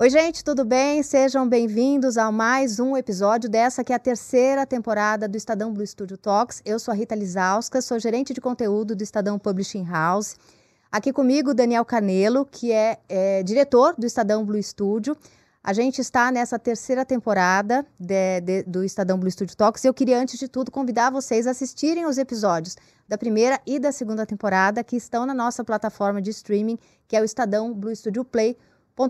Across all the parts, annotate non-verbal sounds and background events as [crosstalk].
Oi, gente, tudo bem? Sejam bem-vindos a mais um episódio dessa que é a terceira temporada do Estadão Blue Studio Talks. Eu sou a Rita Lizauskas, sou gerente de conteúdo do Estadão Publishing House. Aqui comigo, Daniel Canelo, que é, é diretor do Estadão Blue Studio. A gente está nessa terceira temporada de, de, do Estadão Blue Studio Talks eu queria, antes de tudo, convidar vocês a assistirem os episódios da primeira e da segunda temporada que estão na nossa plataforma de streaming, que é o Estadão Blue Studio Play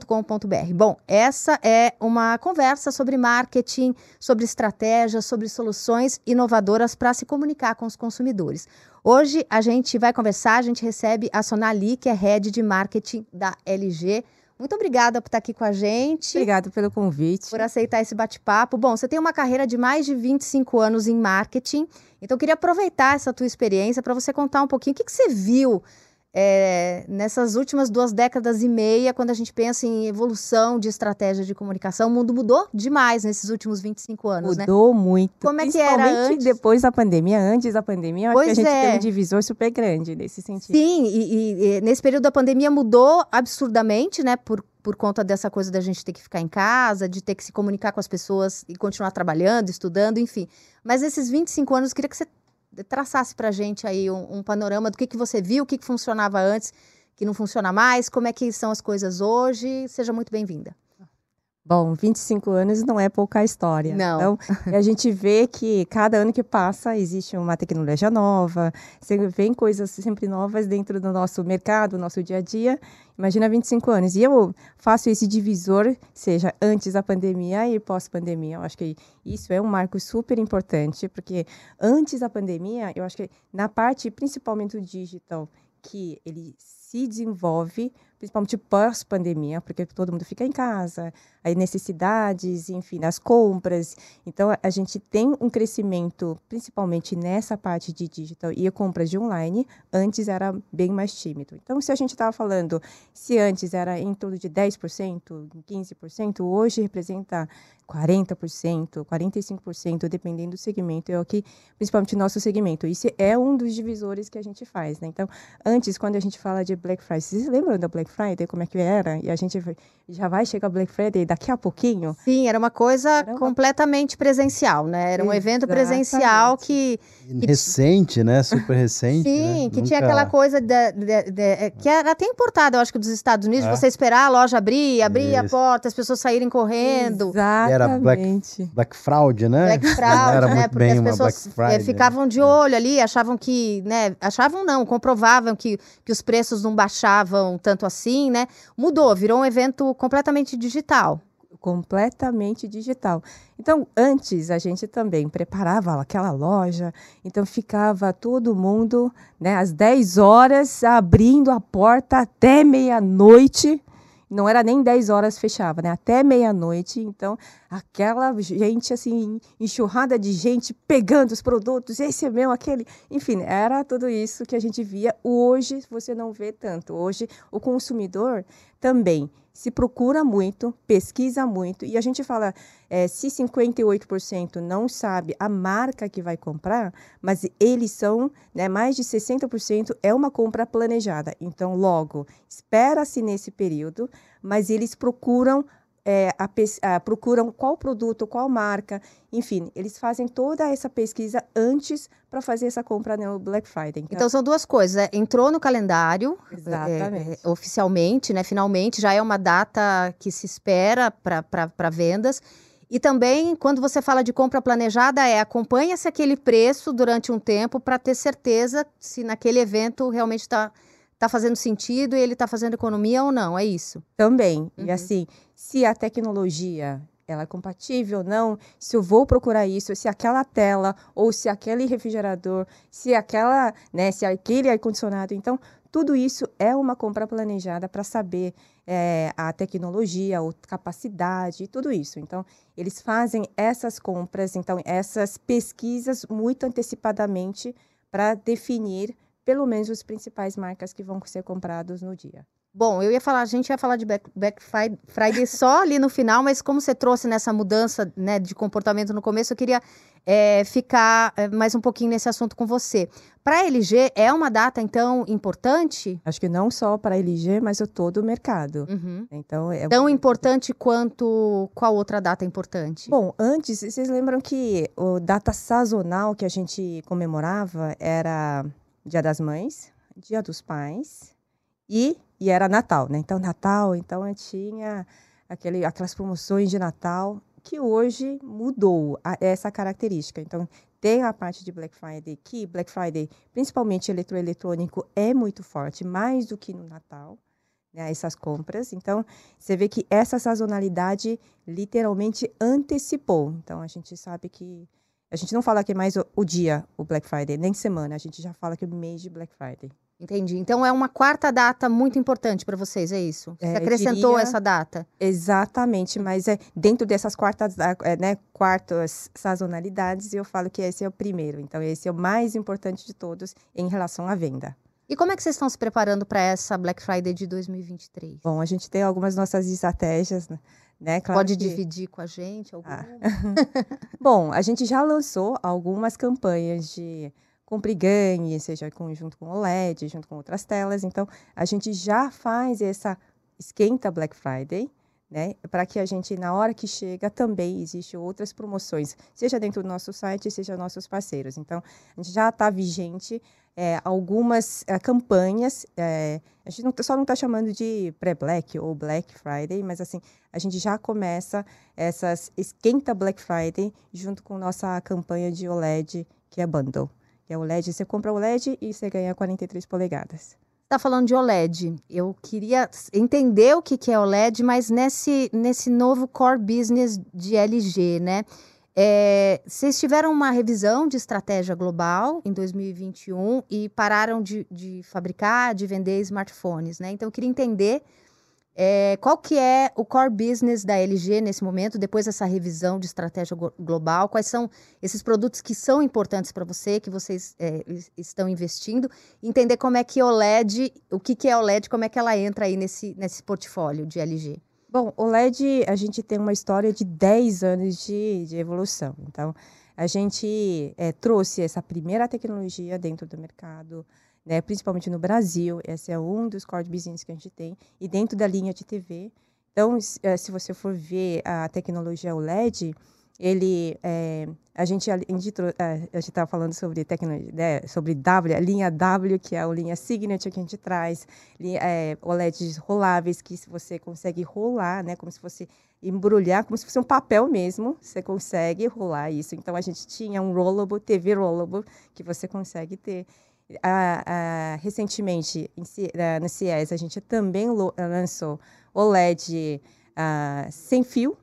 com.br. Bom, essa é uma conversa sobre marketing, sobre estratégias, sobre soluções inovadoras para se comunicar com os consumidores. Hoje a gente vai conversar, a gente recebe a Sonali, que é head de marketing da LG. Muito obrigada por estar aqui com a gente. Obrigada pelo convite. Por aceitar esse bate-papo. Bom, você tem uma carreira de mais de 25 anos em marketing, então eu queria aproveitar essa tua experiência para você contar um pouquinho o que, que você viu é, nessas últimas duas décadas e meia, quando a gente pensa em evolução de estratégia de comunicação, o mundo mudou demais nesses últimos 25 anos, né? Mudou né? muito. Como é que era antes? depois da pandemia. Antes da pandemia, pois acho que a gente é. tem um divisor super grande nesse sentido. Sim, e, e, e, nesse período da pandemia mudou absurdamente, né? Por, por conta dessa coisa da gente ter que ficar em casa, de ter que se comunicar com as pessoas e continuar trabalhando, estudando, enfim. Mas esses 25 anos, eu queria que você traçasse para a gente aí um, um, panorama do que, que você viu, o que, que funcionava antes, que não funciona mais, como é que são as coisas hoje. Seja muito bem-vinda. Bom, 25 anos não é pouca história. Não. Então, a gente vê que cada ano que passa existe uma tecnologia nova, vem coisas sempre novas dentro do nosso mercado, do nosso dia a dia. Imagina 25 anos. E eu faço esse divisor, seja antes da pandemia e pós-pandemia. Eu acho que isso é um marco super importante, porque antes da pandemia, eu acho que na parte principalmente do digital, que ele se desenvolve, principalmente pós-pandemia, porque todo mundo fica em casa, as necessidades, enfim, as compras. Então, a gente tem um crescimento, principalmente nessa parte de digital e compras de online, antes era bem mais tímido. Então, se a gente estava falando, se antes era em torno de 10%, 15%, hoje representa 40%, 45%, dependendo do segmento, é o que, principalmente nosso segmento. Isso é um dos divisores que a gente faz, né? Então, antes, quando a gente fala de Black Friday, vocês lembram da Black Friday, como é que era? E a gente já vai chegar Black Friday daqui a pouquinho? Sim, era uma coisa era uma... completamente presencial, né? Era um Exatamente. evento presencial que, que... Recente, né? Super recente. Sim, né? que Nunca... tinha aquela coisa de, de, de, que era até importada, eu acho que dos Estados Unidos, é. você esperar a loja abrir, abrir Isso. a porta, as pessoas saírem correndo. Exatamente. Era Black, Black Fraud, né? Black Fraud, era né? Muito Porque bem as pessoas Friday, ficavam de olho ali, achavam que, né? Achavam não, comprovavam que, que os preços não baixavam tanto assim, né? Mudou, virou um evento completamente digital. Completamente digital. Então, antes a gente também preparava aquela loja, então ficava todo mundo, né, às 10 horas, abrindo a porta até meia-noite não era nem 10 horas fechava, né? Até meia-noite. Então, aquela gente, assim, enxurrada de gente pegando os produtos, esse é meu, aquele. Enfim, era tudo isso que a gente via. Hoje, você não vê tanto. Hoje, o consumidor também se procura muito, pesquisa muito, e a gente fala, é, se 58% não sabe a marca que vai comprar, mas eles são, né, mais de 60% é uma compra planejada. Então, logo, espera-se nesse período, mas eles procuram é, a, a, procuram qual produto, qual marca, enfim, eles fazem toda essa pesquisa antes para fazer essa compra no Black Friday. Então, então são duas coisas, é, entrou no calendário é, é, oficialmente, né? Finalmente já é uma data que se espera para vendas. E também, quando você fala de compra planejada, é acompanha-se aquele preço durante um tempo para ter certeza se naquele evento realmente está tá fazendo sentido e ele está fazendo economia ou não, é isso? Também. Uhum. E assim, se a tecnologia ela é compatível ou não, se eu vou procurar isso, se aquela tela ou se aquele refrigerador, se aquela, né, se aquele ar condicionado, então tudo isso é uma compra planejada para saber é, a tecnologia, a capacidade, tudo isso. Então, eles fazem essas compras, então essas pesquisas muito antecipadamente para definir pelo menos as principais marcas que vão ser comprados no dia. Bom, eu ia falar, a gente ia falar de Black, Black Friday só ali no final, mas como você trouxe nessa mudança né, de comportamento no começo, eu queria é, ficar é, mais um pouquinho nesse assunto com você. Para a LG, é uma data, então, importante? Acho que não só para a LG, mas o todo o mercado. Uhum. Então, é... Tão importante quanto qual outra data importante? Bom, antes, vocês lembram que o data sazonal que a gente comemorava era Dia das Mães, Dia dos Pais e e era Natal, né? Então, Natal, então tinha aquele, aquelas promoções de Natal que hoje mudou a, essa característica. Então, tem a parte de Black Friday, que Black Friday, principalmente eletroeletrônico, é muito forte, mais do que no Natal, né, essas compras. Então, você vê que essa sazonalidade literalmente antecipou. Então, a gente sabe que. A gente não fala que é mais o, o dia, o Black Friday, nem semana, a gente já fala que é o mês de Black Friday. Entendi. Então é uma quarta data muito importante para vocês, é isso? Você é, acrescentou diria, essa data? Exatamente, mas é dentro dessas quartas, é, né, quartas sazonalidades, eu falo que esse é o primeiro. Então esse é o mais importante de todos em relação à venda. E como é que vocês estão se preparando para essa Black Friday de 2023? Bom, a gente tem algumas nossas estratégias, né? Claro Pode que... dividir com a gente alguma? Ah. [laughs] Bom, a gente já lançou algumas campanhas de compre e ganhe, seja com, junto com o LED, junto com outras telas. Então, a gente já faz essa esquenta Black Friday, né? Para que a gente, na hora que chega, também existe outras promoções, seja dentro do nosso site, seja nossos parceiros. Então, a gente já está vigente é, algumas é, campanhas. É, a gente não, tá, só não está chamando de pré-Black ou Black Friday, mas assim, a gente já começa essas esquenta Black Friday junto com nossa campanha de OLED, que é Bundle que é o LED. Você compra o LED e você ganha 43 polegadas. Está falando de OLED. Eu queria entender o que, que é OLED, mas nesse, nesse novo core business de LG, né? É, vocês tiveram uma revisão de estratégia global em 2021 e pararam de, de fabricar, de vender smartphones, né? Então, eu queria entender é, qual que é o core business da LG nesse momento, depois dessa revisão de estratégia global? Quais são esses produtos que são importantes para você, que vocês é, estão investindo? Entender como é que OLED, o que, que é OLED, como é que ela entra aí nesse, nesse portfólio de LG? Bom, o LED, a gente tem uma história de 10 anos de, de evolução. Então, a gente é, trouxe essa primeira tecnologia dentro do mercado, né, principalmente no Brasil. Esse é um dos core business que a gente tem. E dentro da linha de TV. Então, se eh, você for ver a tecnologia OLED, ele, é, a gente, a gente eh, estava falando sobre tecnologia, né, sobre W, a linha W, que é a linha Signature que a gente traz, é, OLEDs roláveis, que você consegue rolar, né, como se fosse embrulhar, como se fosse um papel mesmo, você consegue rolar isso. Então, a gente tinha um rollable, TV rollable, que você consegue ter recentemente, em, no CIES, a gente também lançou OLED sem fio.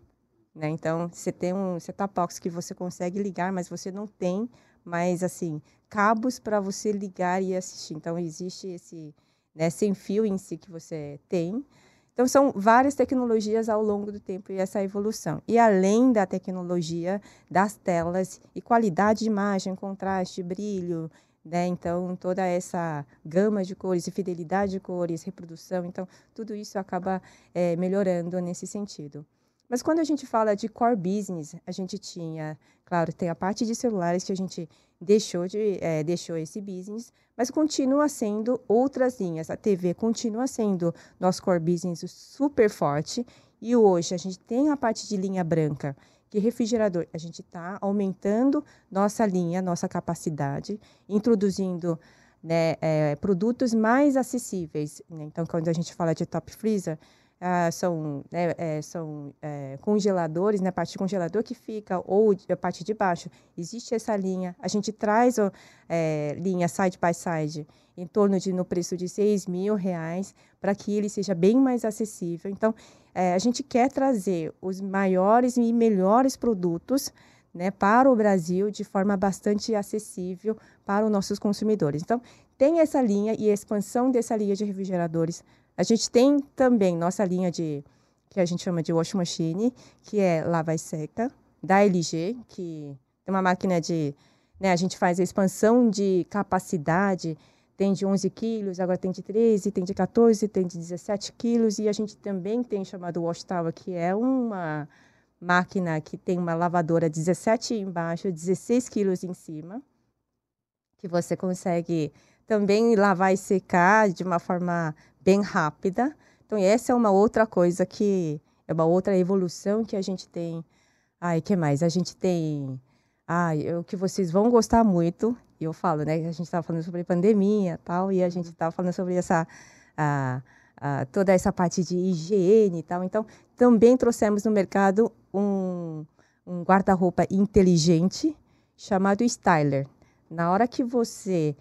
Né? Então, você tem um set-top box que você consegue ligar, mas você não tem mais, assim, cabos para você ligar e assistir. Então, existe esse né, sem fio em si que você tem. Então, são várias tecnologias ao longo do tempo e essa evolução. E além da tecnologia das telas e qualidade de imagem, contraste, brilho, né? Então, toda essa gama de cores e fidelidade de cores, reprodução, então, tudo isso acaba é, melhorando nesse sentido. Mas quando a gente fala de core business, a gente tinha, claro, tem a parte de celulares que a gente deixou, de, é, deixou esse business, mas continua sendo outras linhas. A TV continua sendo nosso core business super forte. E hoje a gente tem a parte de linha branca, que refrigerador, a gente está aumentando nossa linha, nossa capacidade, introduzindo né, é, produtos mais acessíveis. Né? Então, quando a gente fala de top freezer, ah, são, né, é, são é, congeladores, né, a parte de congelador que fica, ou a parte de baixo. Existe essa linha. A gente traz é, linha side by side em torno de no preço de 6 mil reais para que ele seja bem mais acessível. Então, é, a gente quer trazer os maiores e melhores produtos né, para o Brasil de forma bastante acessível para os nossos consumidores. Então, tem essa linha e a expansão dessa linha de refrigeradores. A gente tem também nossa linha de que a gente chama de wash machine, que é lava e seca, da LG, que é uma máquina de, né, a gente faz a expansão de capacidade tem de 11 quilos, agora tem de 13, tem de 14, tem de 17 quilos. E a gente também tem chamado Wash Tower, que é uma máquina que tem uma lavadora 17 embaixo, 16 quilos em cima, que você consegue também lavar e secar de uma forma bem rápida. Então, essa é uma outra coisa que é uma outra evolução que a gente tem. Ai, que mais? A gente tem. Ai, o que vocês vão gostar muito, e eu falo, né? A gente estava falando sobre pandemia tal, e a gente estava falando sobre essa. A, a, toda essa parte de higiene e tal. Então, também trouxemos no mercado um, um guarda-roupa inteligente chamado Styler. Na hora que você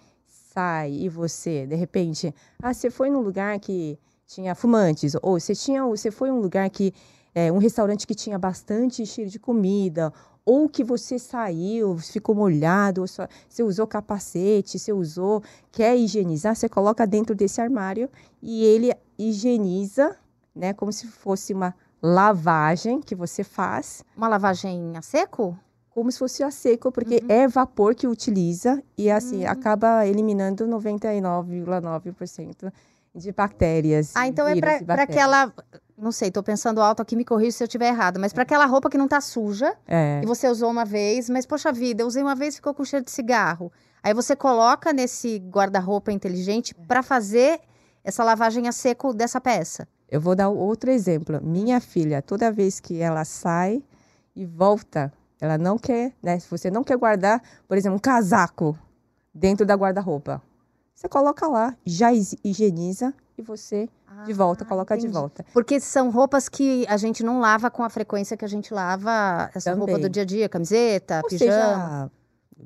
sai e você, de repente, ah, você foi num lugar que tinha fumantes, ou você tinha, você foi um lugar que é, um restaurante que tinha bastante cheiro de comida, ou que você saiu, ficou molhado, só, você usou capacete, você usou, quer higienizar, você coloca dentro desse armário e ele higieniza, né, como se fosse uma lavagem que você faz. Uma lavagem a seco? Como se fosse a seco, porque uhum. é vapor que utiliza e assim uhum. acaba eliminando 99,9% de bactérias. Ah, então é para aquela. Não sei, estou pensando alto aqui, me corrija se eu estiver errada, mas para aquela roupa que não está suja, é. e você usou uma vez, mas poxa vida, eu usei uma vez e ficou com cheiro de cigarro. Aí você coloca nesse guarda-roupa inteligente para fazer essa lavagem a seco dessa peça. Eu vou dar outro exemplo. Minha filha, toda vez que ela sai e volta, ela não quer, né? Se você não quer guardar, por exemplo, um casaco dentro da guarda-roupa, você coloca lá, já higieniza e você ah, de volta, coloca entendi. de volta. Porque são roupas que a gente não lava com a frequência que a gente lava essa Também. roupa do dia a dia, camiseta, Ou pijama. Seja,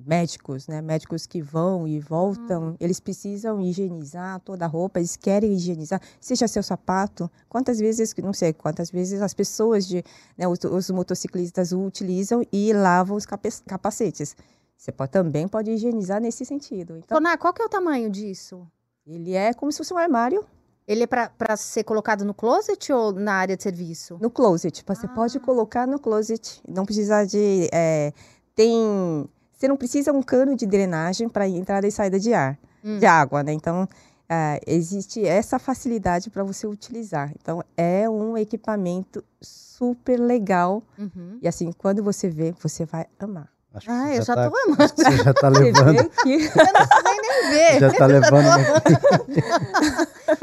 médicos, né? Médicos que vão e voltam, hum. eles precisam higienizar toda a roupa, eles querem higienizar, seja seu sapato. Quantas vezes, não sei, quantas vezes as pessoas de, né, os, os motociclistas utilizam e lavam os capacetes. Você pode, também pode higienizar nesse sentido. Então, qual que é o tamanho disso? Ele é como se fosse um armário. Ele é para ser colocado no closet ou na área de serviço? No closet. Você ah. pode colocar no closet. Não precisa de. É, tem. Você não precisa um cano de drenagem para entrada e saída de ar, hum. de água, né? Então, é, existe essa facilidade para você utilizar. Então, é um equipamento super legal. Uhum. E assim, quando você vê, você vai amar. Acho ah, eu já tá, tô amando. Você já tá [laughs] levando. Aqui. Eu não precisei nem ver. Já tá levando.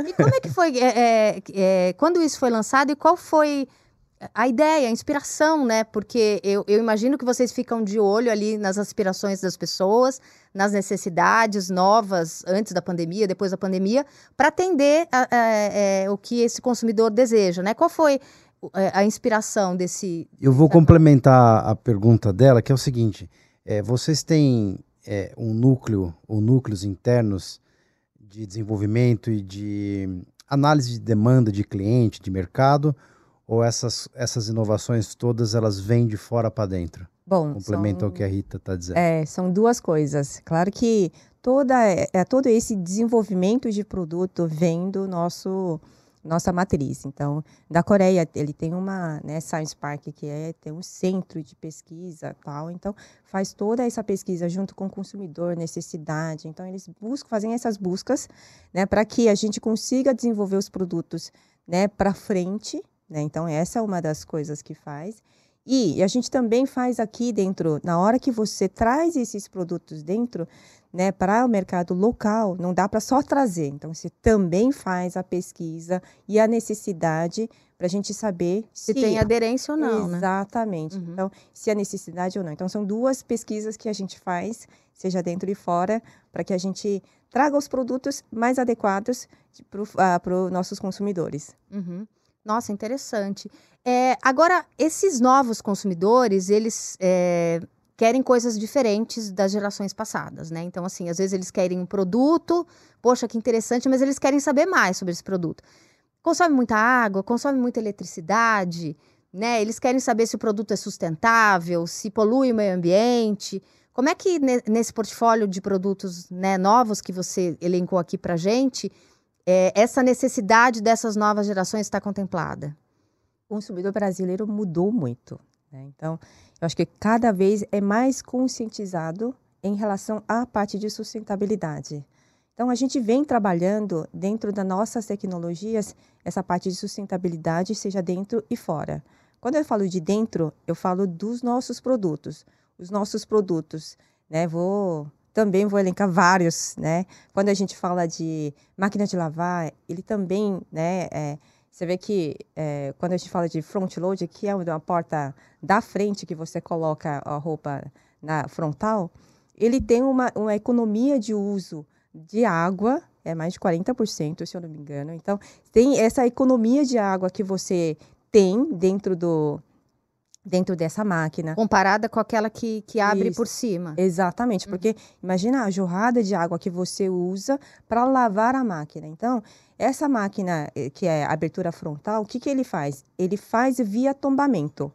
[laughs] e como é que foi? É, é, é, quando isso foi lançado e qual foi a ideia, a inspiração, né? Porque eu, eu imagino que vocês ficam de olho ali nas aspirações das pessoas, nas necessidades novas antes da pandemia, depois da pandemia, para atender a, a, a, é, o que esse consumidor deseja, né? Qual foi é, a inspiração desse. Eu vou complementar a pergunta dela, que é o seguinte: é, vocês têm é, um núcleo ou núcleos internos de desenvolvimento e de análise de demanda de cliente, de mercado, ou essas, essas inovações todas elas vêm de fora para dentro? Bom, complementa são, o que a Rita está dizendo. É, são duas coisas. Claro que toda, é, todo esse desenvolvimento de produto vem do nosso nossa matriz. Então, da Coreia, ele tem uma né, Science Park, que é tem um centro de pesquisa tal. Então, faz toda essa pesquisa junto com o consumidor, necessidade. Então, eles buscam, fazem essas buscas né, para que a gente consiga desenvolver os produtos né, para frente. Né? Então, essa é uma das coisas que faz. E a gente também faz aqui dentro, na hora que você traz esses produtos dentro, né, para o mercado local, não dá para só trazer. Então, você também faz a pesquisa e a necessidade para a gente saber se, se, tem aderência ou não. Né? Exatamente. Né? Então, se há necessidade ou não. Então, são duas pesquisas que a gente faz, seja dentro e fora, para que a gente traga os produtos mais adequados para os uh, nossos consumidores. Uhum. Nossa, interessante. É, agora, esses novos consumidores, eles é, querem coisas diferentes das gerações passadas, né? Então, assim, às vezes eles querem um produto, poxa, que interessante, mas eles querem saber mais sobre esse produto. Consome muita água, consome muita eletricidade, né? Eles querem saber se o produto é sustentável, se polui o meio ambiente. Como é que nesse portfólio de produtos né, novos que você elencou aqui para gente, é, essa necessidade dessas novas gerações está contemplada? O consumidor brasileiro mudou muito. Né? Então, eu acho que cada vez é mais conscientizado em relação à parte de sustentabilidade. Então, a gente vem trabalhando dentro das nossas tecnologias essa parte de sustentabilidade, seja dentro e fora. Quando eu falo de dentro, eu falo dos nossos produtos. Os nossos produtos, né? Vou também vou elencar vários, né? Quando a gente fala de máquina de lavar, ele também, né? É, você vê que é, quando a gente fala de front load, que é uma porta da frente que você coloca a roupa na frontal, ele tem uma, uma economia de uso de água, é mais de 40%, se eu não me engano. Então, tem essa economia de água que você tem dentro do dentro dessa máquina. Comparada com aquela que, que abre Isso. por cima. Exatamente, porque uhum. imagina a jorrada de água que você usa para lavar a máquina. Então, essa máquina eh, que é abertura frontal, o que, que ele faz? Ele faz via tombamento.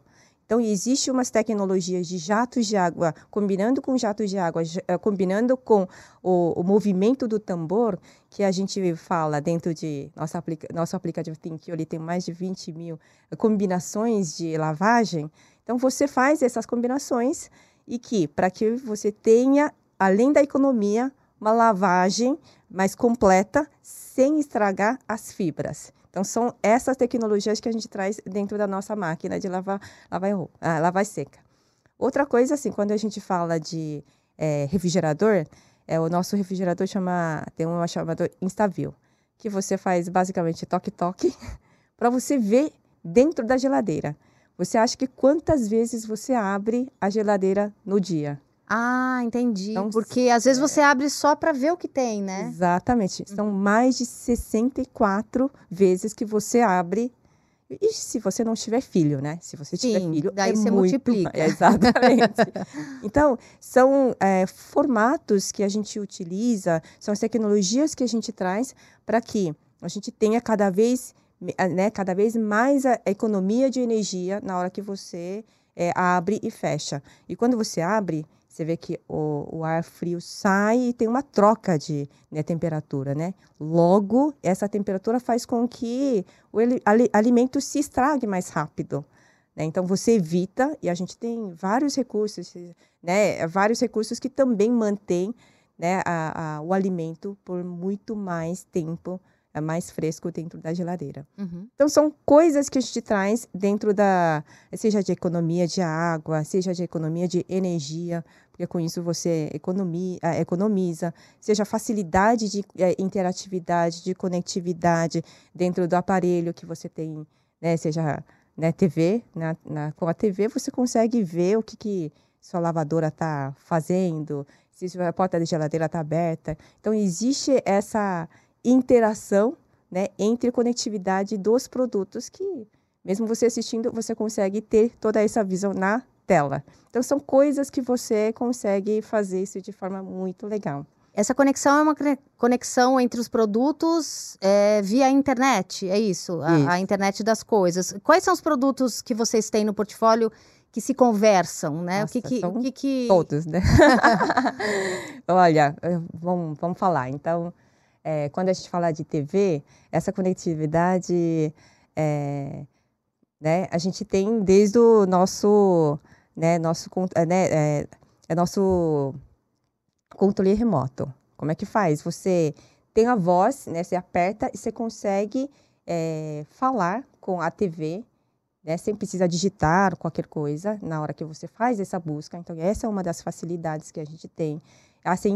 Então, existe umas tecnologias de jatos de água, combinando com jatos de água, eh, combinando com o, o movimento do tambor, que a gente fala dentro de nosso, aplica, nosso aplicativo ThinkQ, ele tem mais de 20 mil combinações de lavagem. Então, você faz essas combinações e que, para que você tenha, além da economia, uma lavagem mais completa, sem estragar as fibras. Então, são essas tecnologias que a gente traz dentro da nossa máquina de lavar, lavar, ah, lavar seca. Outra coisa, assim, quando a gente fala de é, refrigerador, é, o nosso refrigerador chama, tem um chamado Instavil, que você faz basicamente toque-toque [laughs] para você ver dentro da geladeira. Você acha que quantas vezes você abre a geladeira no dia? Ah, entendi. Então, Porque às vezes é... você abre só para ver o que tem, né? Exatamente. São uhum. mais de 64 vezes que você abre. E se você não tiver filho, né? Se você tiver Sim, filho, daí é você muito... multiplica. Exatamente. [laughs] então, são é, formatos que a gente utiliza, são as tecnologias que a gente traz para que a gente tenha cada vez, né, cada vez mais a economia de energia na hora que você é, abre e fecha. E quando você abre, você vê que o, o ar frio sai e tem uma troca de né, temperatura, né? Logo, essa temperatura faz com que o alimento se estrague mais rápido. Né? Então, você evita, e a gente tem vários recursos, né? Vários recursos que também mantêm né, a, a, o alimento por muito mais tempo é mais fresco dentro da geladeira. Uhum. Então, são coisas que a gente traz dentro da, seja de economia de água, seja de economia de energia, porque com isso você economia, é, economiza, seja facilidade de é, interatividade, de conectividade dentro do aparelho que você tem, né, seja né, TV, na, na, com a TV você consegue ver o que, que sua lavadora está fazendo, se a porta da geladeira está aberta. Então, existe essa interação né, entre conectividade dos produtos que, mesmo você assistindo, você consegue ter toda essa visão na tela. Então, são coisas que você consegue fazer isso de forma muito legal. Essa conexão é uma conexão entre os produtos é, via internet, é isso? A, isso? a, internet das coisas. Quais são os produtos que vocês têm no portfólio que se conversam, né? Nossa, o que, que, o que, que... Todos, né? [laughs] Olha, vamos, vamos falar. Então, é, quando a gente fala de TV, essa conectividade, é, né, a gente tem desde o nosso, né, nosso, é, né, é, é nosso controle remoto. Como é que faz? Você tem a voz, né, você aperta e você consegue é, falar com a TV, né, sem precisar digitar qualquer coisa na hora que você faz essa busca. Então, essa é uma das facilidades que a gente tem essa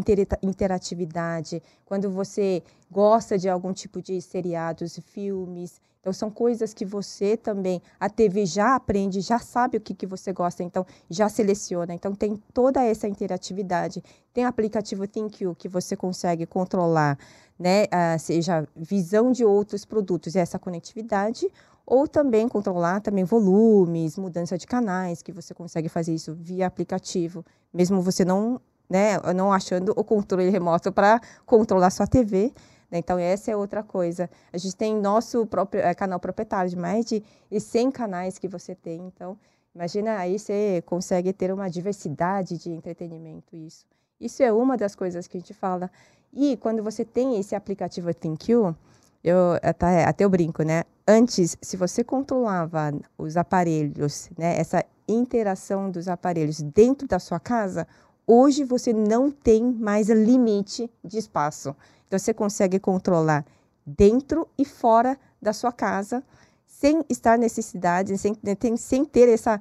interatividade, quando você gosta de algum tipo de seriados, filmes. Então, são coisas que você também, a TV já aprende, já sabe o que, que você gosta, então já seleciona. Então, tem toda essa interatividade. Tem o aplicativo ThinkU, que você consegue controlar, né, seja visão de outros produtos, essa conectividade, ou também controlar também volumes, mudança de canais, que você consegue fazer isso via aplicativo, mesmo você não né, não achando o controle remoto para controlar sua TV. Né? Então, essa é outra coisa. A gente tem nosso próprio é, canal proprietário, de mais de 100 canais que você tem. Então, imagina aí você consegue ter uma diversidade de entretenimento. Isso, isso é uma das coisas que a gente fala. E quando você tem esse aplicativo ThinQ, eu até, até eu brinco, né? Antes, se você controlava os aparelhos, né, essa interação dos aparelhos dentro da sua casa, Hoje você não tem mais limite de espaço. Então, você consegue controlar dentro e fora da sua casa, sem estar necessidade, sem, sem ter essa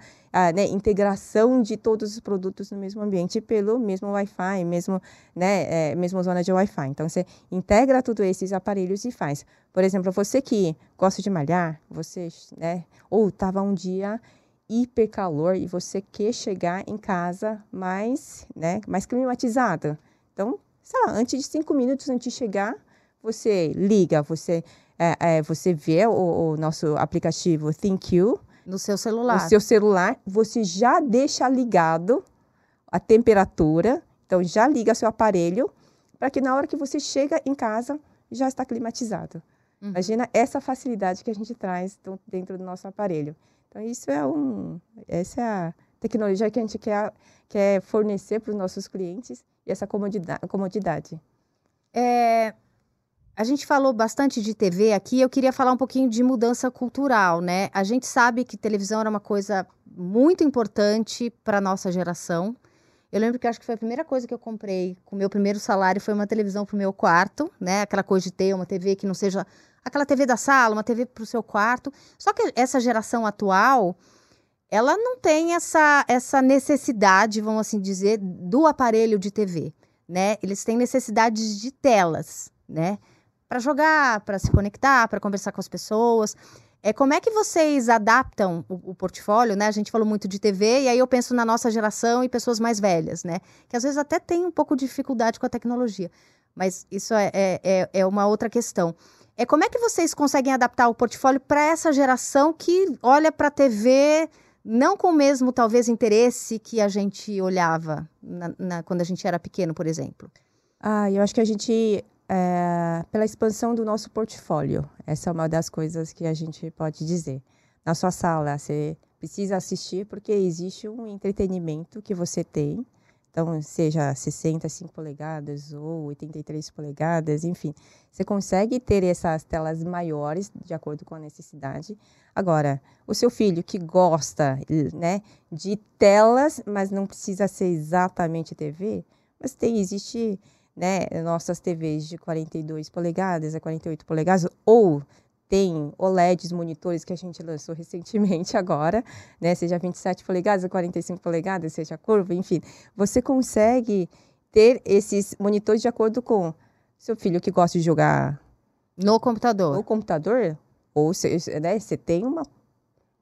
né, integração de todos os produtos no mesmo ambiente pelo mesmo Wi-Fi, mesmo, né, é, mesmo zona de Wi-Fi. Então, você integra todos esses aparelhos e faz. Por exemplo, você que gosta de malhar, você, né, ou estava um dia hiper calor e você quer chegar em casa mais, né, mais climatizada. Então, sei lá, antes de cinco minutos antes de chegar, você liga, você, é, é, você vê o, o, nosso aplicativo ThinkU. No seu celular. No seu celular, você já deixa ligado a temperatura, então já liga seu aparelho, para que na hora que você chega em casa, já está climatizado. Uhum. Imagina essa facilidade que a gente traz dentro do nosso aparelho. Então, isso é um, essa é a tecnologia que a gente quer, quer fornecer para os nossos clientes e essa comodidade. É, a gente falou bastante de TV aqui, eu queria falar um pouquinho de mudança cultural, né? A gente sabe que televisão era uma coisa muito importante para a nossa geração. Eu lembro que acho que foi a primeira coisa que eu comprei com o meu primeiro salário foi uma televisão para o meu quarto, né? Aquela coisa de ter uma TV que não seja aquela TV da sala, uma TV para o seu quarto. Só que essa geração atual, ela não tem essa, essa necessidade, vamos assim dizer, do aparelho de TV, né? Eles têm necessidades de telas, né? para jogar, para se conectar, para conversar com as pessoas. É, como é que vocês adaptam o, o, portfólio, né? A gente falou muito de TV, e aí eu penso na nossa geração e pessoas mais velhas, né? Que às vezes até tem um pouco de dificuldade com a tecnologia. Mas isso é, é, é, é uma outra questão. É como é que vocês conseguem adaptar o portfólio para essa geração que olha para a TV não com o mesmo, talvez, interesse que a gente olhava na, na, quando a gente era pequeno, por exemplo? Ah, eu acho que a gente é, pela expansão do nosso portfólio. Essa é uma das coisas que a gente pode dizer. Na sua sala, você precisa assistir porque existe um entretenimento que você tem. Então, seja 65 polegadas ou 83 polegadas, enfim, você consegue ter essas telas maiores de acordo com a necessidade. Agora, o seu filho que gosta né, de telas, mas não precisa ser exatamente TV, mas tem, existe né, nossas TVs de 42 polegadas a 48 polegadas, ou tem OLEDs, monitores que a gente lançou recentemente [laughs] agora, né, seja 27 polegadas a 45 polegadas, seja curva, enfim, você consegue ter esses monitores de acordo com seu filho que gosta de jogar no computador. No computador, ou você né, tem uma,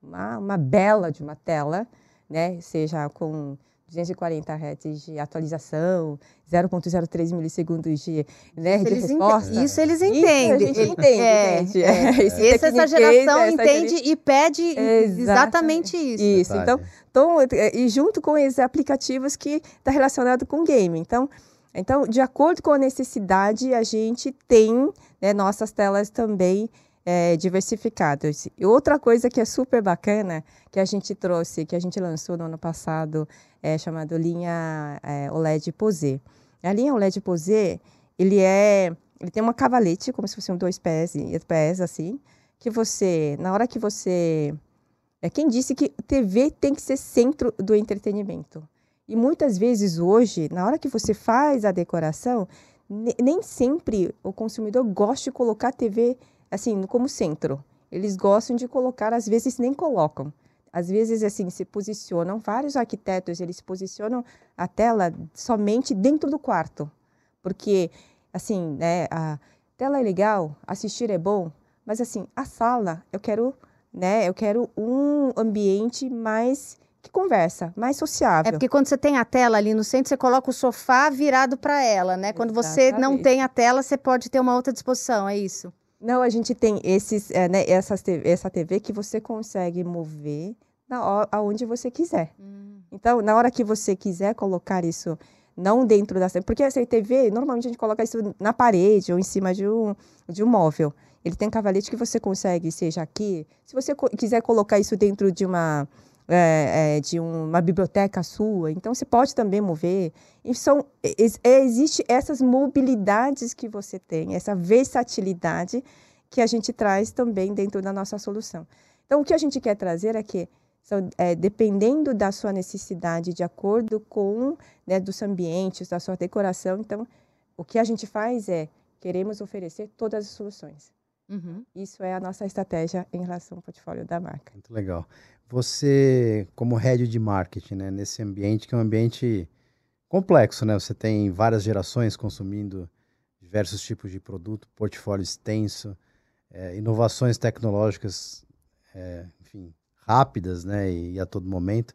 uma, uma bela de uma tela, né, seja com 240 Hz de atualização, 0.03 milissegundos de, né, isso de eles resposta. Isso eles entendem. Isso a gente entende, é, gente. É. é. Essa, essa geração essa entende e pede exatamente isso. Isso, então, então, e junto com esses aplicativos que está relacionado com game. Então, então, de acordo com a necessidade, a gente tem né, nossas telas também é, diversificados. E outra coisa que é super bacana, que a gente trouxe, que a gente lançou no ano passado, é chamado linha é, OLED Posé. A linha OLED Posé, ele é, ele tem uma cavalete, como se fosse um dois pés, pés assim, que você, na hora que você, é quem disse que TV tem que ser centro do entretenimento. E muitas vezes hoje, na hora que você faz a decoração, nem sempre o consumidor gosta de colocar a TV assim, como centro. Eles gostam de colocar, às vezes nem colocam. Às vezes, assim, se posicionam, vários arquitetos, eles posicionam a tela somente dentro do quarto. Porque, assim, né, a tela é legal, assistir é bom, mas, assim, a sala, eu quero, né, eu quero um ambiente mais que conversa, mais sociável. É porque quando você tem a tela ali no centro, você coloca o sofá virado para ela, né? Quando Exatamente. você não tem a tela, você pode ter uma outra disposição, é isso? Não, a gente tem esses, é, né, essas TV, essa TV que você consegue mover na aonde você quiser. Hum. Então, na hora que você quiser colocar isso, não dentro da porque essa TV, normalmente a gente coloca isso na parede ou em cima de um, de um móvel. Ele tem cavalete que você consegue, seja aqui. Se você quiser colocar isso dentro de uma é, é, de uma biblioteca sua, então você pode também mover. E são, é, existe essas mobilidades que você tem, essa versatilidade que a gente traz também dentro da nossa solução. Então, o que a gente quer trazer é que, são, é, dependendo da sua necessidade, de acordo com né, dos ambientes, da sua decoração, então, o que a gente faz é queremos oferecer todas as soluções. Uhum. Isso é a nossa estratégia em relação ao portfólio da marca. Muito legal. Você, como head de marketing, né, nesse ambiente que é um ambiente complexo, né? Você tem várias gerações consumindo diversos tipos de produto, portfólio extenso, é, inovações tecnológicas, é, enfim, rápidas, né? E, e a todo momento.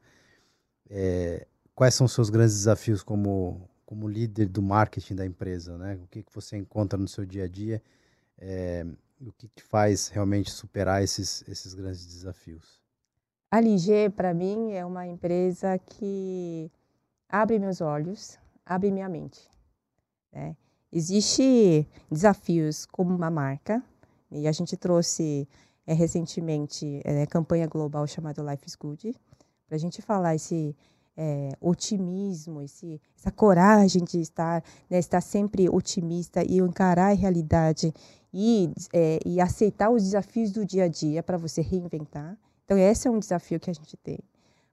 É, quais são os seus grandes desafios como, como líder do marketing da empresa, né? O que, que você encontra no seu dia a dia? O que te faz realmente superar esses, esses grandes desafios? A LG, para mim, é uma empresa que abre meus olhos, abre minha mente. Né? Existe desafios como uma marca, e a gente trouxe é, recentemente é, campanha global chamada Life is Good, para a gente falar esse é, otimismo, esse, essa coragem de estar, né, estar sempre otimista e encarar a realidade e, é, e aceitar os desafios do dia a dia para você reinventar. Então, esse é um desafio que a gente tem.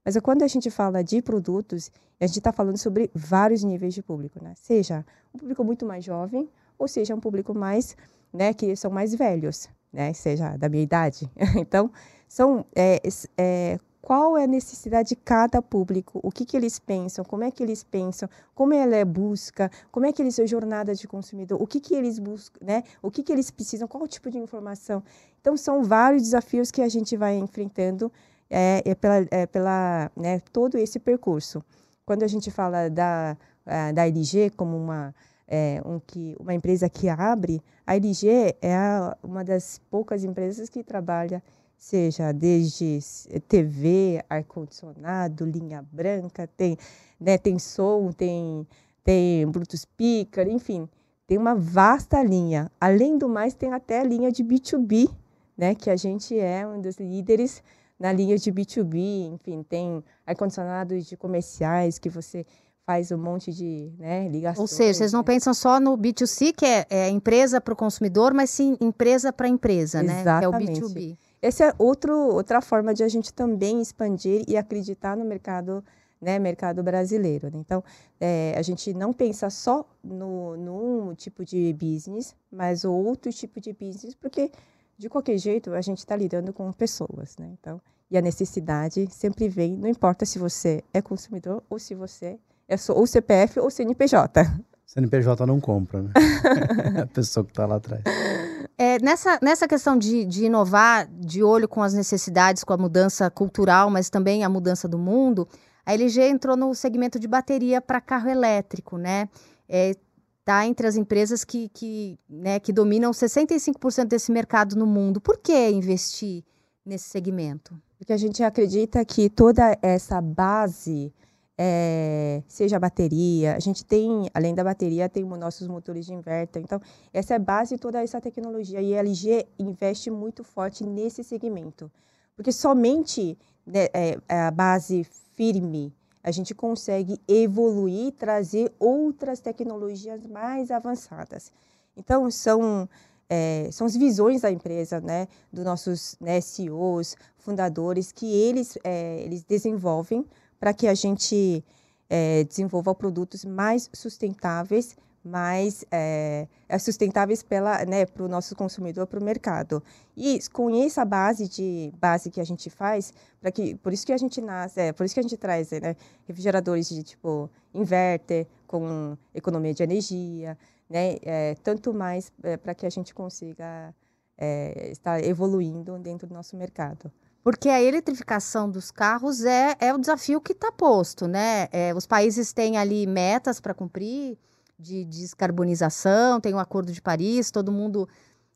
Mas quando a gente fala de produtos, a gente está falando sobre vários níveis de público, né? Seja um público muito mais jovem, ou seja um público mais, né, que são mais velhos, né? Seja da minha idade. [laughs] Então, são é, é, qual é a necessidade de cada público, o que, que eles pensam, como é que eles pensam, como ela é busca, como é que eles são jornada de consumidor, o que, que eles buscam, né? o que, que eles precisam, qual tipo de informação. Então, são vários desafios que a gente vai enfrentando é, é pela, é pela né, todo esse percurso. Quando a gente fala da, da LG como uma, é, um que, uma empresa que abre, a LG é a, uma das poucas empresas que trabalha seja desde TV, ar-condicionado, linha branca, tem, né, tem som, tem, tem Bluetooth speaker, enfim, tem uma vasta linha. Além do mais, tem até a linha de B2B, né, que a gente é um dos líderes na linha de B2B, enfim, tem ar-condicionados de comerciais que você faz um monte de né, ligações. Ou seja, vocês não né? pensam só no B2C, que é, é empresa para o consumidor, mas sim empresa para empresa, Exatamente. né? Que é o B2B. Essa é outro, outra forma de a gente também expandir e acreditar no mercado, né, mercado brasileiro. Né? Então, é, a gente não pensa só no, num tipo de business, mas outro tipo de business, porque de qualquer jeito a gente está lidando com pessoas, né? Então, e a necessidade sempre vem, não importa se você é consumidor ou se você é só, ou CPF ou CNPJ. [laughs] CNPJ não compra, né? [laughs] a pessoa que está lá atrás. É, nessa, nessa questão de, de inovar de olho com as necessidades, com a mudança cultural, mas também a mudança do mundo, a LG entrou no segmento de bateria para carro elétrico, né? É, tá entre as empresas que, que, né, que dominam 65% desse mercado no mundo. Por que investir nesse segmento? Porque a gente acredita que toda essa base é, seja a bateria. A gente tem, além da bateria, tem os nossos motores de inverter. Então, essa é a base de toda essa tecnologia. E a LG investe muito forte nesse segmento. Porque somente né, é, a base firme a gente consegue evoluir, trazer outras tecnologias mais avançadas. Então, são, é, são as visões da empresa, né, dos nossos né, CEOs, fundadores, que eles, é, eles desenvolvem para que a gente é, desenvolva produtos mais sustentáveis, mais é, sustentáveis para né, o nosso consumidor, para o mercado. E com essa base de base que a gente faz, para que por isso que a gente nasce, é, por isso que a gente traz né, refrigeradores de tipo inverter com economia de energia, né, é, tanto mais é, para que a gente consiga é, estar evoluindo dentro do nosso mercado. Porque a eletrificação dos carros é, é o desafio que está posto, né? É, os países têm ali metas para cumprir de, de descarbonização, tem o Acordo de Paris, todo mundo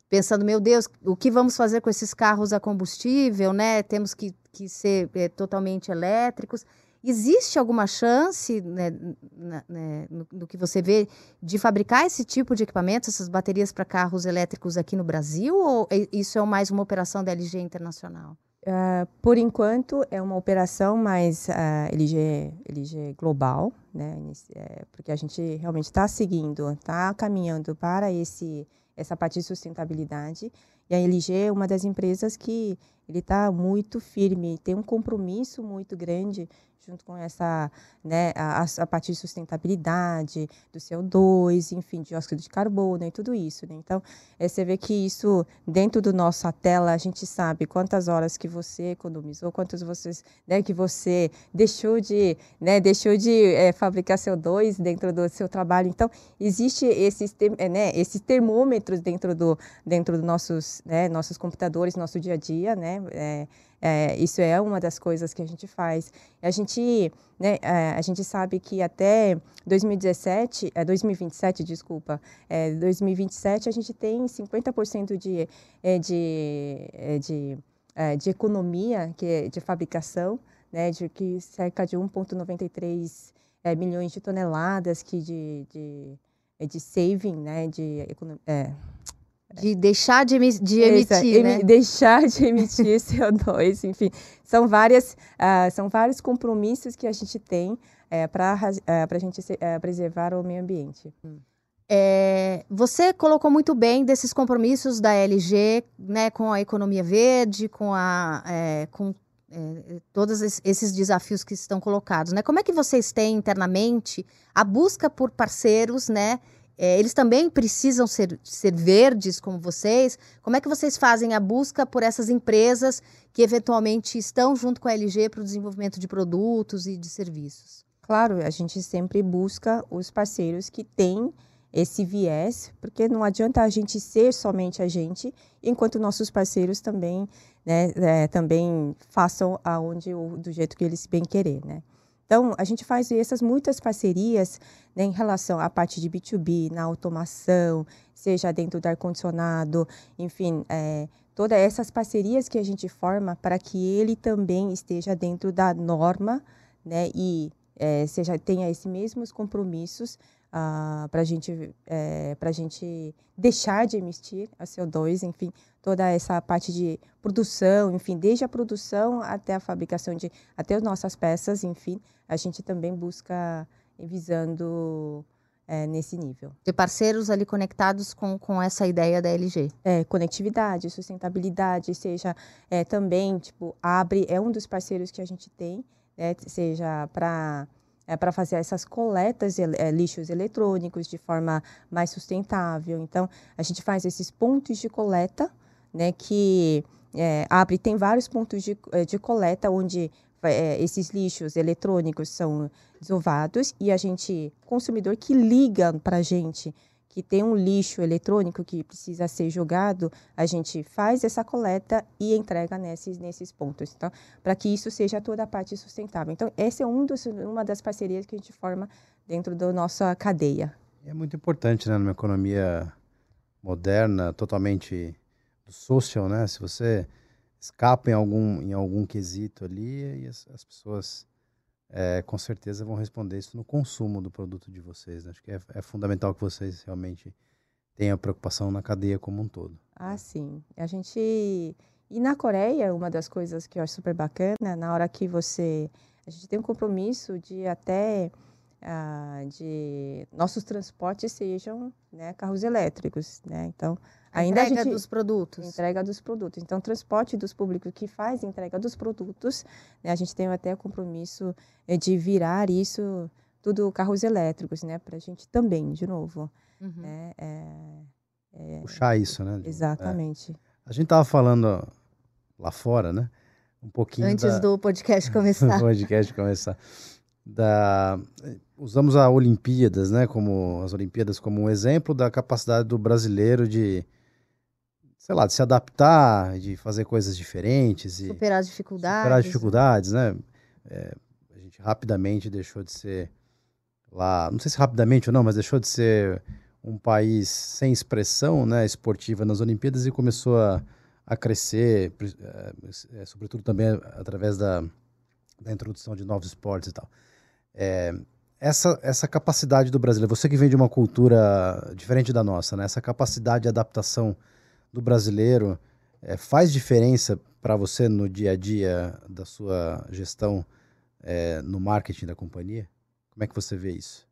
pensando, meu Deus, o que vamos fazer com esses carros a combustível, né? Temos que, que ser é, totalmente elétricos. Existe alguma chance, né, na, né, no, no, que você vê, de fabricar esse tipo de equipamento, essas baterias para carros elétricos aqui no Brasil? Ou é, isso é mais uma operação da LG internacional? Uh, por enquanto, é uma operação mais uh, LG, LG global, né? É, porque a gente realmente está seguindo, está caminhando para esse essa parte de sustentabilidade. E a LG é uma das empresas que ele está muito firme, tem um compromisso muito grande junto com essa, né, a, a de sustentabilidade, do CO2, enfim, dióxido de carbono e tudo isso, né? Então, é, você vê que isso, dentro do nossa tela, a gente sabe quantas horas que você economizou, quantos vocês, né, que você deixou de, né, deixou de é, fabricar CO2 dentro do seu trabalho. Então, existe esses, é, né, esses termômetros dentro do, dentro dos nossos, né, nossos computadores, nosso dia a dia, né, é, é, isso é uma das coisas que a gente faz. A gente, né, é, a gente sabe que até 2017, é, 2027, desculpa, é, 2027 a gente tem 50% de, é, de, é, de, é, de economia, que é de fabricação, né, de que cerca de 1,93 é, milhões de toneladas que de, de, de saving, né, de é, de deixar de, de emitir, né? Deixar de [laughs] emitir CO2, enfim. São, várias, uh, são vários compromissos que a gente tem é, para uh, a gente uh, preservar o meio ambiente. É, você colocou muito bem desses compromissos da LG, né, com a economia verde, com, a, é, com é, todos esses desafios que estão colocados, né? Como é que vocês têm internamente a busca por parceiros, né, é, eles também precisam ser, ser verdes como vocês. Como é que vocês fazem a busca por essas empresas que eventualmente estão junto com a LG para o desenvolvimento de produtos e de serviços? Claro, a gente sempre busca os parceiros que têm esse viés, porque não adianta a gente ser somente a gente, enquanto nossos parceiros também, né, é, também façam aonde do jeito que eles bem querer, né? Então, a gente faz essas muitas parcerias né, em relação à parte de B2B, na automação, seja dentro do ar-condicionado, enfim, é, todas essas parcerias que a gente forma para que ele também esteja dentro da norma né, e é, seja tenha esses mesmos compromissos ah, para gente, é, a gente deixar de emitir a CO2, enfim, toda essa parte de produção, enfim, desde a produção até a fabricação de, até as nossas peças, enfim, a gente também busca visando é, nesse nível. De parceiros ali conectados com, com essa ideia da LG. É, conectividade, sustentabilidade, seja é, também, tipo, abre, é um dos parceiros que a gente tem, é, seja para é, para fazer essas coletas de é, lixos eletrônicos de forma mais sustentável. Então, a gente faz esses pontos de coleta, né, que é, abre, tem vários pontos de, é, de coleta onde esses lixos eletrônicos são desovados e a gente, consumidor que liga para a gente que tem um lixo eletrônico que precisa ser jogado, a gente faz essa coleta e entrega nesses, nesses pontos, então, para que isso seja toda a parte sustentável. Então, essa é um dos, uma das parcerias que a gente forma dentro da nossa cadeia. É muito importante, né, numa economia moderna, totalmente social, né? Se você escapa em algum, em algum quesito ali, e as, as pessoas é, com certeza vão responder isso no consumo do produto de vocês. Né? Acho que é, é, fundamental que vocês realmente tenham preocupação na cadeia como um todo. Ah, sim. A gente. E na Coreia, uma das coisas que eu acho super bacana, na hora que você. A gente tem um compromisso de até. Ah, de nossos transportes sejam né, carros elétricos, né? Então, Ainda entrega a gente, dos produtos. Entrega dos produtos. Então, transporte dos públicos que faz entrega dos produtos, né, a gente tem até compromisso é, de virar isso tudo carros elétricos, né? Para a gente também, de novo. Uhum. Né, é, é, Puxar isso, né? Exatamente. A gente estava falando lá fora, né? Um pouquinho Antes da... do podcast começar. do [laughs] podcast começar. Da... Usamos a Olimpíadas, né? Como as Olimpíadas como um exemplo da capacidade do brasileiro de sei lá, de se adaptar, de fazer coisas diferentes. E superar as dificuldades. Superar as dificuldades, né? É, a gente rapidamente deixou de ser lá, não sei se rapidamente ou não, mas deixou de ser um país sem expressão né, esportiva nas Olimpíadas e começou a, a crescer, é, sobretudo também através da, da introdução de novos esportes e tal. É, essa, essa capacidade do brasileiro, você que vem de uma cultura diferente da nossa, né, essa capacidade de adaptação do brasileiro é, faz diferença para você no dia a dia da sua gestão é, no marketing da companhia? Como é que você vê isso?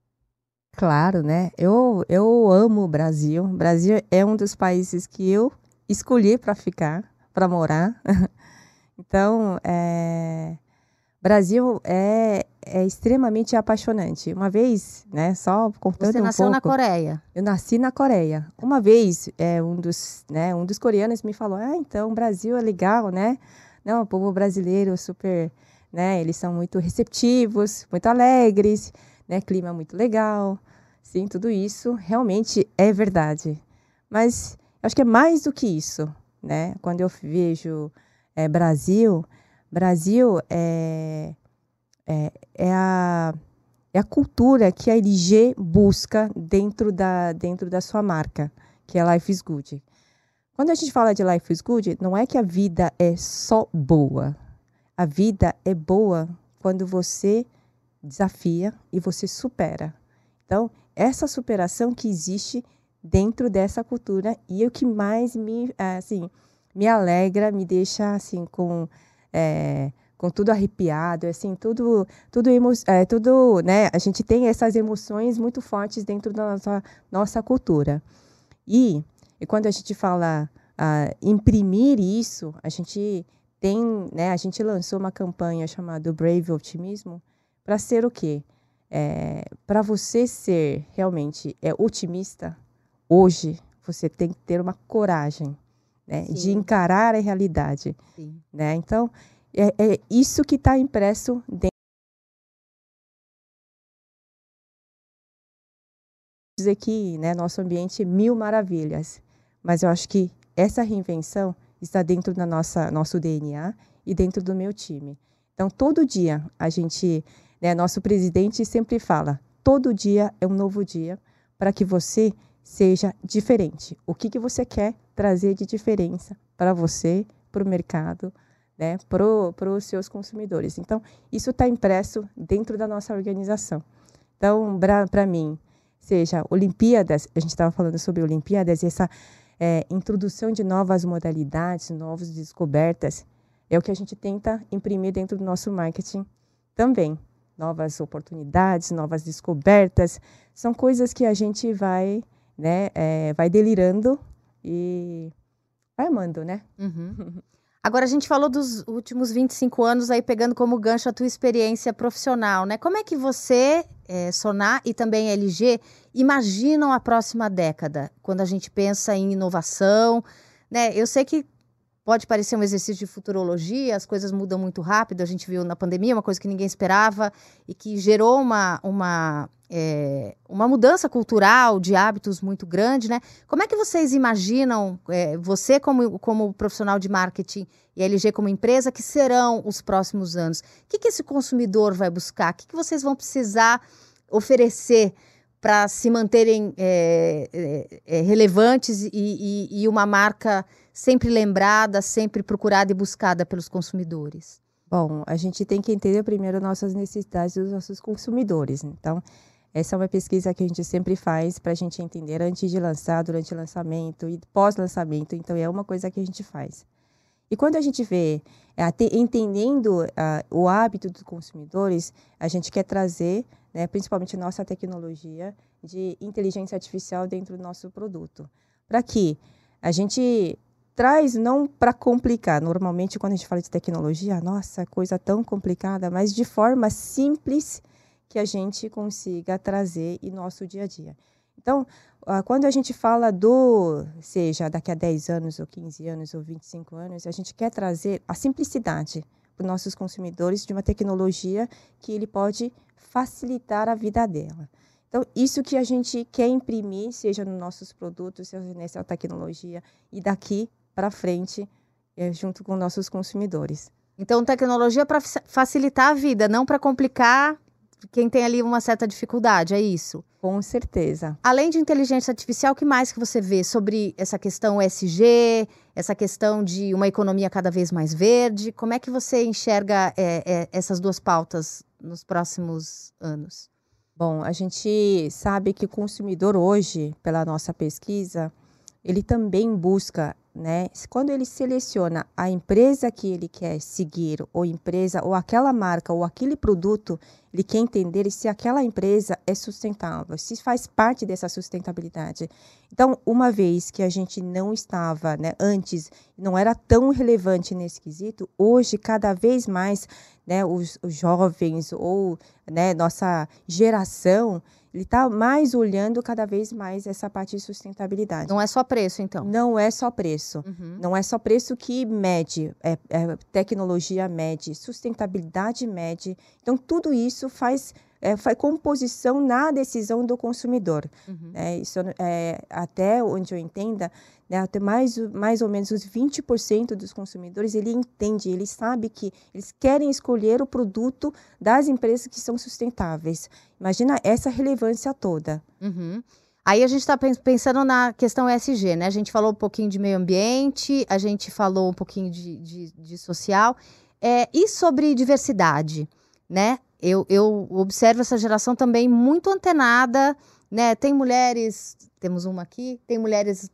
Claro, né? Eu, eu amo o Brasil. O Brasil é um dos países que eu escolhi para ficar, para morar. [laughs] então, é... Brasil é, é extremamente apaixonante. Uma vez, né, só contando Você nasceu um na Coreia. Eu nasci na Coreia. Uma vez, é, um dos, né, um dos coreanos me falou: "Ah, então o Brasil é legal, né? Não, o povo brasileiro é super, né, eles são muito receptivos, muito alegres, né, clima muito legal". Sim, tudo isso realmente é verdade. Mas acho que é mais do que isso, né? Quando eu vejo é, Brasil, Brasil é, é, é, a, é a cultura que a LG busca dentro da, dentro da sua marca, que é Life is Good. Quando a gente fala de Life is Good, não é que a vida é só boa. A vida é boa quando você desafia e você supera. Então, essa superação que existe dentro dessa cultura e é o que mais me, assim, me alegra, me deixa assim com é, com tudo arrepiado, assim, tudo, tudo, é, tudo, né? A gente tem essas emoções muito fortes dentro da nossa, nossa cultura. E, e quando a gente fala uh, imprimir isso, a gente tem, né? A gente lançou uma campanha chamada Brave Optimismo para ser o quê? É, para você ser realmente é, otimista, hoje você tem que ter uma coragem né, de encarar a realidade. Né? Então, é, é isso que está impresso dentro. dizer que né, nosso ambiente é mil maravilhas, mas eu acho que essa reinvenção está dentro da nossa nosso DNA e dentro do meu time. Então todo dia a gente, né, nosso presidente sempre fala, todo dia é um novo dia para que você seja diferente. O que que você quer trazer de diferença para você, para o mercado, né, para os seus consumidores. Então, isso está impresso dentro da nossa organização. Então, para mim, seja Olimpíadas, a gente estava falando sobre Olimpíadas, essa é, introdução de novas modalidades, novas descobertas, é o que a gente tenta imprimir dentro do nosso marketing também. Novas oportunidades, novas descobertas, são coisas que a gente vai, né, é, vai delirando e vai amando, né? Uhum. Agora a gente falou dos últimos 25 anos aí pegando como gancho a tua experiência profissional, né? Como é que você, é, Sonar e também LG, imaginam a próxima década quando a gente pensa em inovação, né? Eu sei que pode parecer um exercício de futurologia, as coisas mudam muito rápido, a gente viu na pandemia uma coisa que ninguém esperava e que gerou uma, uma é, uma mudança cultural de hábitos muito grande, né? Como é que vocês imaginam, é, você como, como profissional de marketing e a LG como empresa, que serão os próximos anos? O que, que esse consumidor vai buscar? O que, que vocês vão precisar oferecer para se manterem é, é, é, relevantes e, e, e uma marca sempre lembrada, sempre procurada e buscada pelos consumidores? Bom, a gente tem que entender primeiro nossas necessidades dos nossos consumidores. Então, essa é uma pesquisa que a gente sempre faz para a gente entender antes de lançar, durante o lançamento e pós-lançamento. Então, é uma coisa que a gente faz. E quando a gente vê, é, entendendo uh, o hábito dos consumidores, a gente quer trazer, né, principalmente nossa tecnologia de inteligência artificial dentro do nosso produto. Para que a gente traz não para complicar. Normalmente, quando a gente fala de tecnologia, nossa, coisa tão complicada, mas de forma simples que a gente consiga trazer em nosso dia a dia. Então, ah, quando a gente fala do, seja daqui a 10 anos, ou 15 anos, ou 25 anos, a gente quer trazer a simplicidade para os nossos consumidores de uma tecnologia que ele pode facilitar a vida dela. Então, isso que a gente quer imprimir, seja nos nossos produtos, seja nessa tecnologia, e daqui para frente, é, junto com nossos consumidores. Então, tecnologia para facilitar a vida, não para complicar quem tem ali uma certa dificuldade, é isso? Com certeza. Além de inteligência artificial, o que mais que você vê sobre essa questão SG, essa questão de uma economia cada vez mais verde? Como é que você enxerga é, é, essas duas pautas nos próximos anos? Bom, a gente sabe que o consumidor hoje, pela nossa pesquisa, ele também busca né, quando ele seleciona a empresa que ele quer seguir, ou empresa, ou aquela marca, ou aquele produto, ele quer entender se aquela empresa é sustentável, se faz parte dessa sustentabilidade. Então, uma vez que a gente não estava, né, antes, não era tão relevante nesse quesito, hoje, cada vez mais, né, os, os jovens ou né, nossa geração ele está mais olhando cada vez mais essa parte de sustentabilidade. Não é só preço, então? Não é só preço. Uhum. Não é só preço que mede, é, é, tecnologia mede, sustentabilidade mede. Então, tudo isso faz, é, faz composição na decisão do consumidor. Uhum. É, isso, é, até onde eu entenda, né, até mais, mais ou menos os 20% dos consumidores, ele entende, ele sabe que eles querem escolher o produto das empresas que são sustentáveis. Imagina essa relevância toda. Uhum. Aí a gente está pensando na questão ESG, né? A gente falou um pouquinho de meio ambiente, a gente falou um pouquinho de, de, de social. É, e sobre diversidade, né? Eu, eu observo essa geração também muito antenada, né? Tem mulheres temos uma aqui, tem mulheres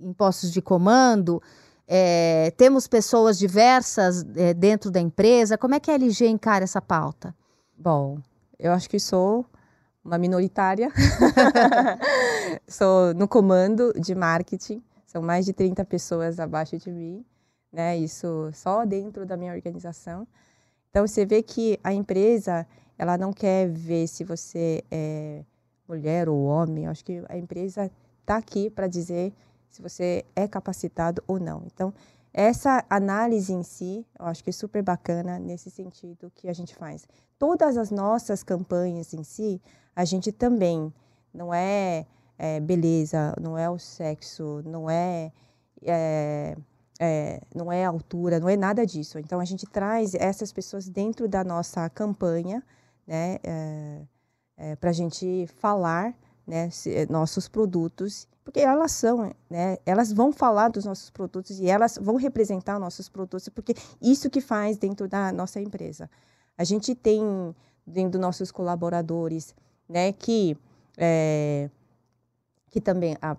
em postos de comando, é, temos pessoas diversas é, dentro da empresa. Como é que a LG encara essa pauta? Bom, eu acho que sou uma minoritária. [laughs] sou no comando de marketing, são mais de 30 pessoas abaixo de mim, né? Isso só dentro da minha organização. Então você vê que a empresa, ela não quer ver se você é mulher ou homem, acho que a empresa está aqui para dizer se você é capacitado ou não. Então, essa análise em si, eu acho que é super bacana nesse sentido que a gente faz. Todas as nossas campanhas em si, a gente também não é, é beleza, não é o sexo, não é, é, é, não é altura, não é nada disso. Então a gente traz essas pessoas dentro da nossa campanha, né? É, é, para a gente falar né, se, nossos produtos, porque elas são, né, elas vão falar dos nossos produtos e elas vão representar nossos produtos, porque isso que faz dentro da nossa empresa. A gente tem dentro dos nossos colaboradores, né, que é, que também a,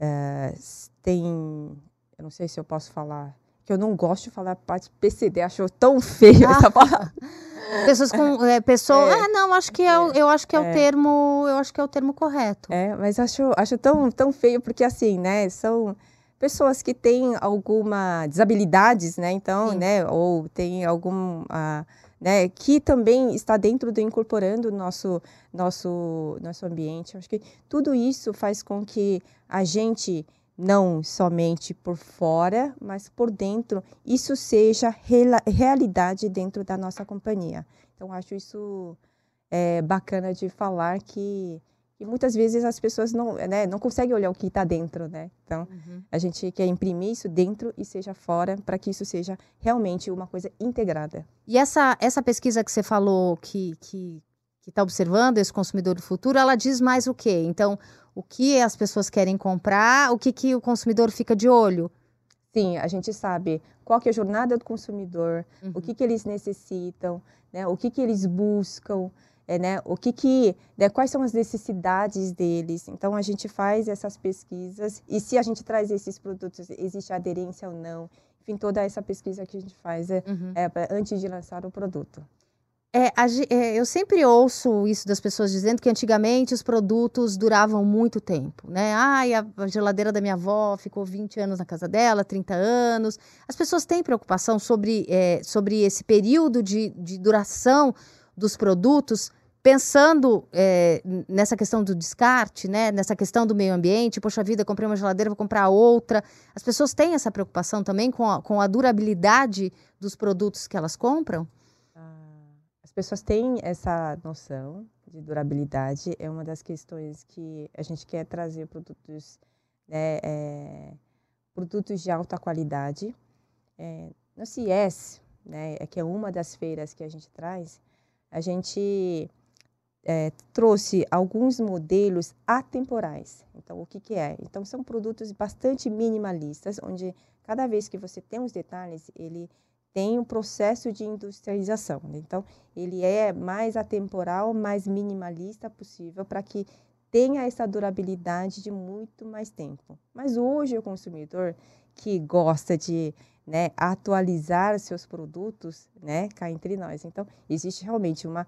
é, tem, eu não sei se eu posso falar, que eu não gosto de falar parte PCD, acho tão feio ah. essa palavra. [laughs] Pessoas com. É, pessoa, é, ah, não, acho que é, eu acho que é, o é. termo. Eu acho que é o termo correto. É, mas acho, acho tão, tão feio, porque assim, né? São pessoas que têm alguma desabilidades, né? Então, Sim. né? Ou tem algum. Uh, né, que também está dentro do incorporando nosso nosso nosso ambiente. Acho que tudo isso faz com que a gente não somente por fora, mas por dentro, isso seja realidade dentro da nossa companhia. Então, acho isso é, bacana de falar que, que, muitas vezes as pessoas não, né, não conseguem olhar o que está dentro, né? Então, uhum. a gente quer imprimir isso dentro e seja fora, para que isso seja realmente uma coisa integrada. E essa, essa pesquisa que você falou que, que, que está observando esse consumidor do futuro, ela diz mais o quê? Então, o que as pessoas querem comprar, o que, que o consumidor fica de olho. Sim, a gente sabe qual que é a jornada do consumidor, uhum. o que, que eles necessitam, né, o que, que eles buscam, é, né, o que que, né, quais são as necessidades deles. Então, a gente faz essas pesquisas e se a gente traz esses produtos, existe aderência ou não. Enfim, toda essa pesquisa que a gente faz é, uhum. é antes de lançar o produto. É, é, eu sempre ouço isso das pessoas dizendo que antigamente os produtos duravam muito tempo, né? Ai, a, a geladeira da minha avó ficou 20 anos na casa dela, 30 anos. As pessoas têm preocupação sobre, é, sobre esse período de, de duração dos produtos, pensando é, nessa questão do descarte, né? Nessa questão do meio ambiente. Poxa vida, comprei uma geladeira, vou comprar outra. As pessoas têm essa preocupação também com a, com a durabilidade dos produtos que elas compram? Pessoas têm essa noção de durabilidade, é uma das questões que a gente quer trazer produtos, né, é, produtos de alta qualidade. É, no CIES, né, é que é uma das feiras que a gente traz, a gente é, trouxe alguns modelos atemporais. Então, o que, que é? Então, são produtos bastante minimalistas, onde cada vez que você tem os detalhes, ele tem um processo de industrialização. Né? Então, ele é mais atemporal, mais minimalista possível para que tenha essa durabilidade de muito mais tempo. Mas hoje o consumidor que gosta de né, atualizar seus produtos, né, cá entre nós. Então, existe realmente uma,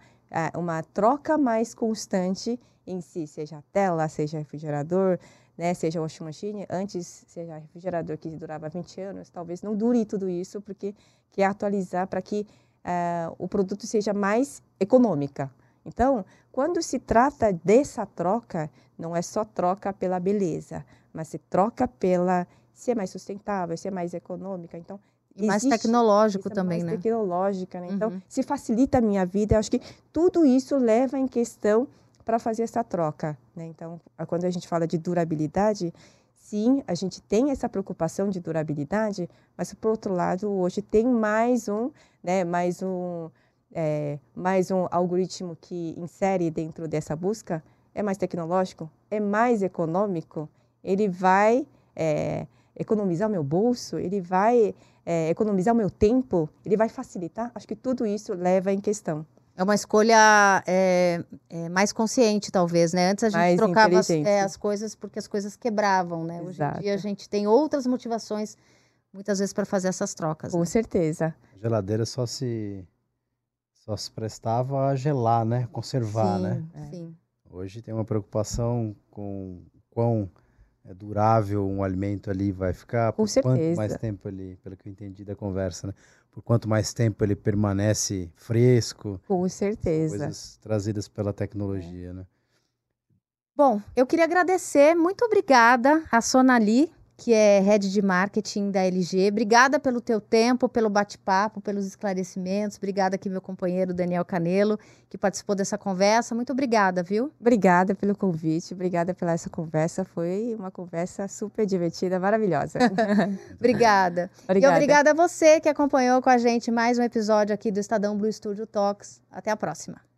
uma troca mais constante em si, seja tela, seja refrigerador, né, seja washing machine. Antes, seja refrigerador que durava 20 anos, talvez não dure tudo isso, porque quer atualizar para que uh, o produto seja mais econômica. Então, quando se trata dessa troca, não é só troca pela beleza, mas se troca pela se é mais sustentável, se é mais econômica. Então, e mais tecnológico é também, mais né? Tecnológica, né? Então, uhum. Então, se facilita a minha vida, eu acho que tudo isso leva em questão para fazer essa troca, né? Então, quando a gente fala de durabilidade, sim, a gente tem essa preocupação de durabilidade, mas por outro lado, hoje tem mais um, né, mais um, é, mais um algoritmo que insere dentro dessa busca, é mais tecnológico, é mais econômico, ele vai é, economizar o meu bolso, ele vai é, economizar o meu tempo, ele vai facilitar. Acho que tudo isso leva em questão. É uma escolha é, é, mais consciente, talvez, né? Antes a gente mais trocava as, é, as, coisas porque as coisas quebravam, né? Exato. Hoje em dia a gente tem outras motivações, muitas vezes, para fazer essas trocas. Com né? certeza. A geladeira só se só se prestava a gelar, né? Conservar, sim, né? Sim. Hoje tem uma preocupação com quão é durável um alimento ali vai ficar, Com por certeza. quanto mais tempo ele, pelo que eu entendi da conversa, né? Por quanto mais tempo ele permanece fresco. Com certeza. Coisas trazidas pela tecnologia, é. né? Bom, eu queria agradecer, muito obrigada a Sonali que é head de marketing da LG. Obrigada pelo teu tempo, pelo bate-papo, pelos esclarecimentos. Obrigada aqui meu companheiro Daniel Canelo, que participou dessa conversa. Muito obrigada, viu? Obrigada pelo convite, obrigada pela essa conversa. Foi uma conversa super divertida, maravilhosa. [laughs] obrigada. [laughs] obrigada. E obrigada a você que acompanhou com a gente mais um episódio aqui do Estadão Blue Studio Talks. Até a próxima.